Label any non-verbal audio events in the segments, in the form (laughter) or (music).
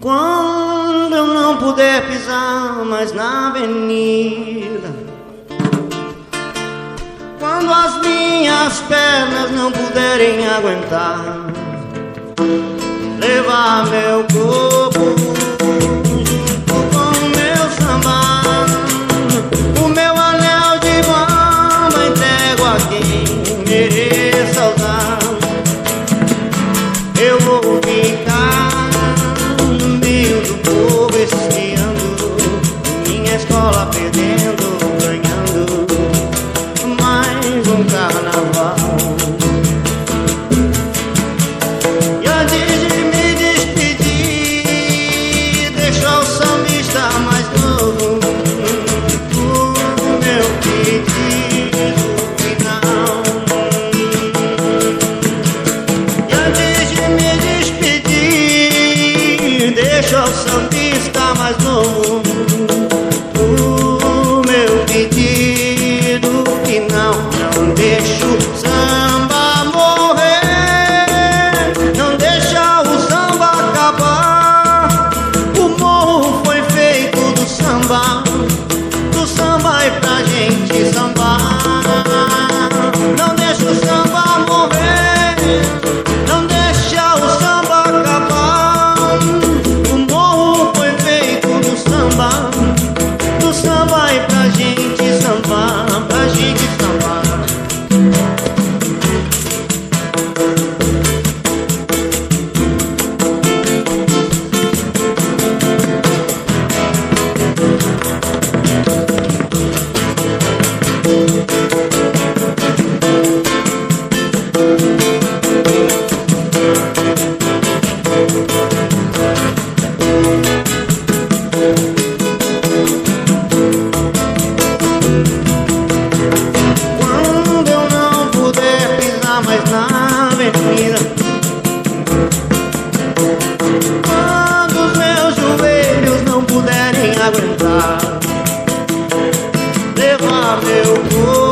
Quando eu não puder pisar mais na avenida, quando as minhas pernas não puderem aguentar, levar meu corpo. shoes. aguentar levar meu corpo.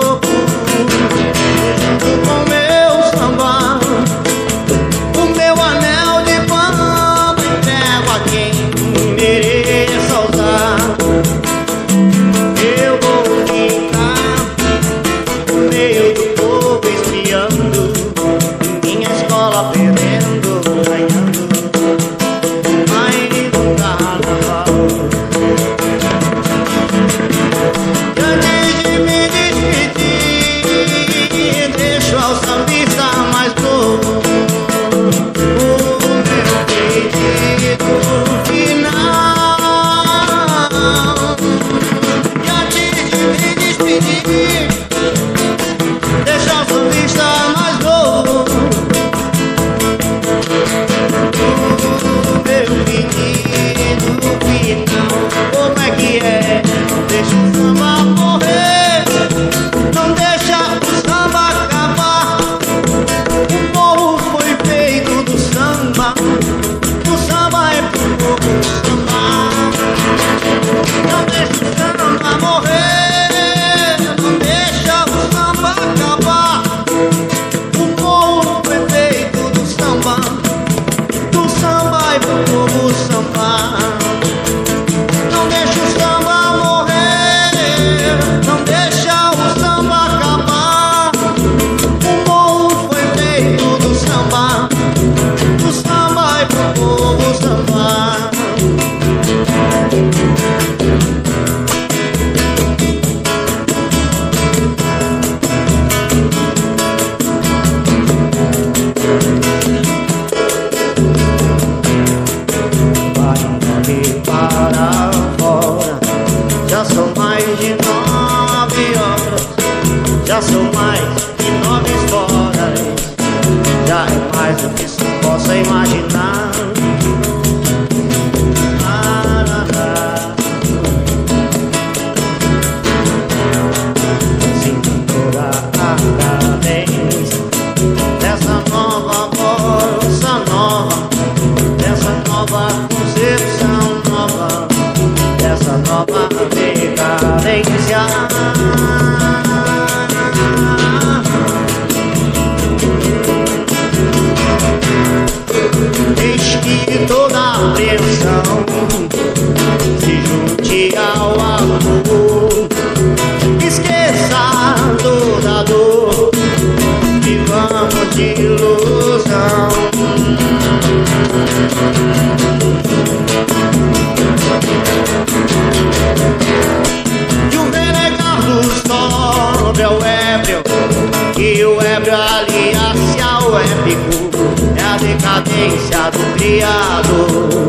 aliar-se ao épico é a decadência do criado,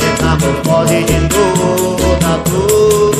metamorfose de toda a dor.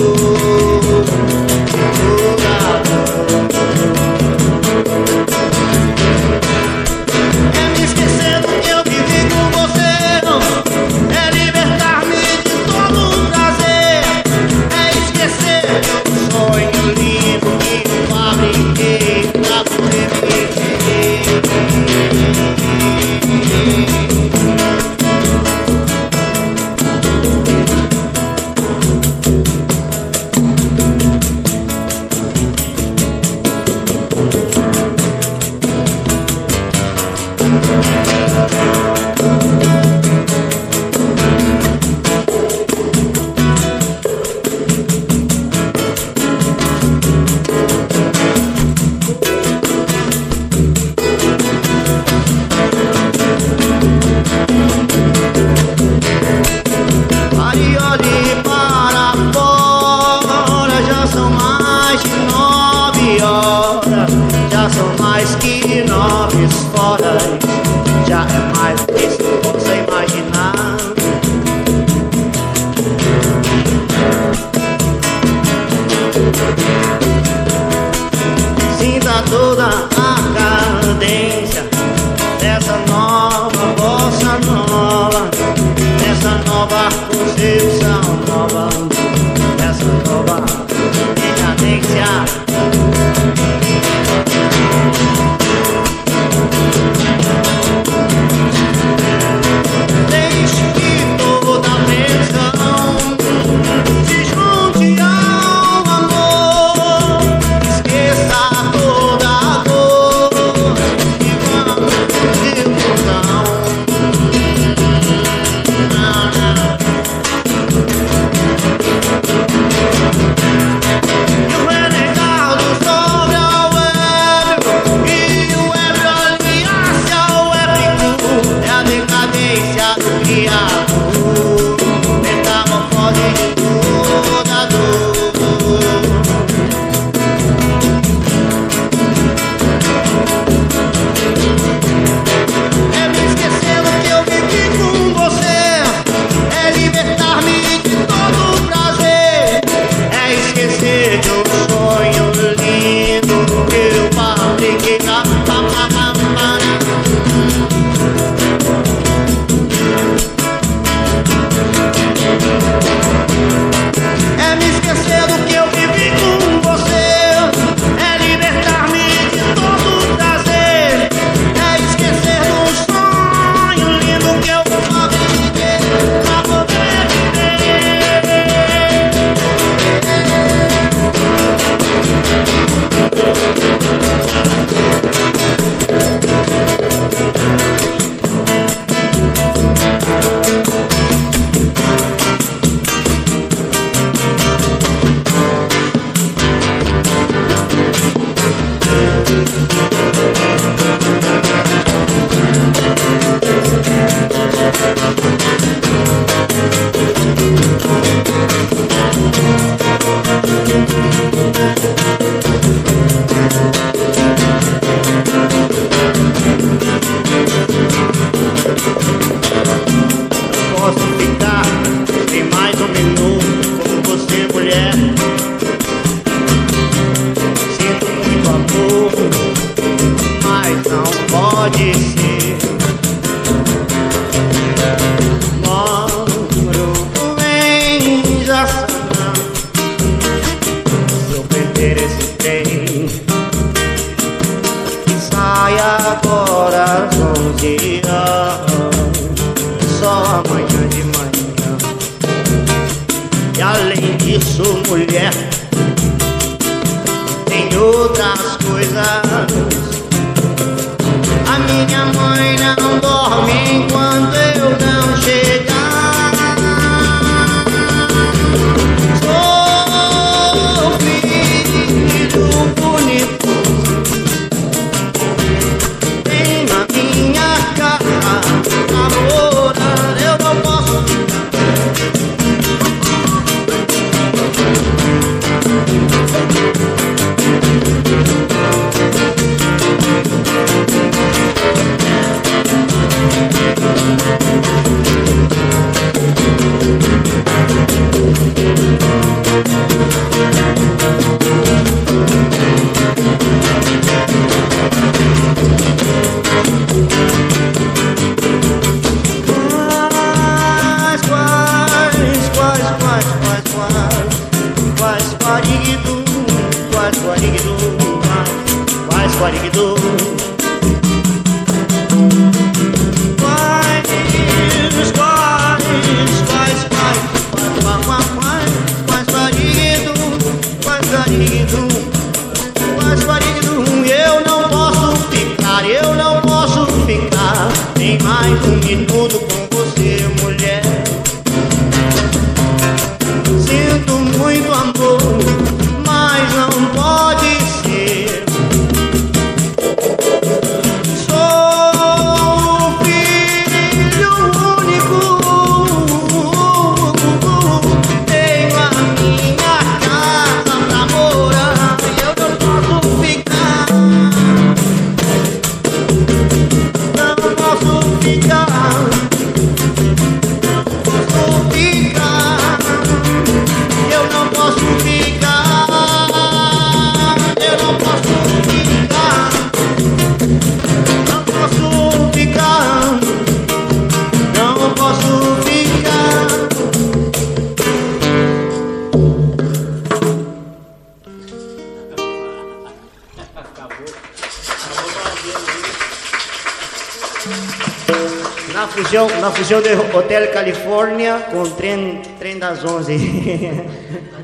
yeah. guariguidu, faz guariguidu, faz guariguidu. Mas marido, eu não posso ficar, eu não posso ficar nem mais um minuto com na fugiu do Hotel California com o trem, trem das 11. (laughs)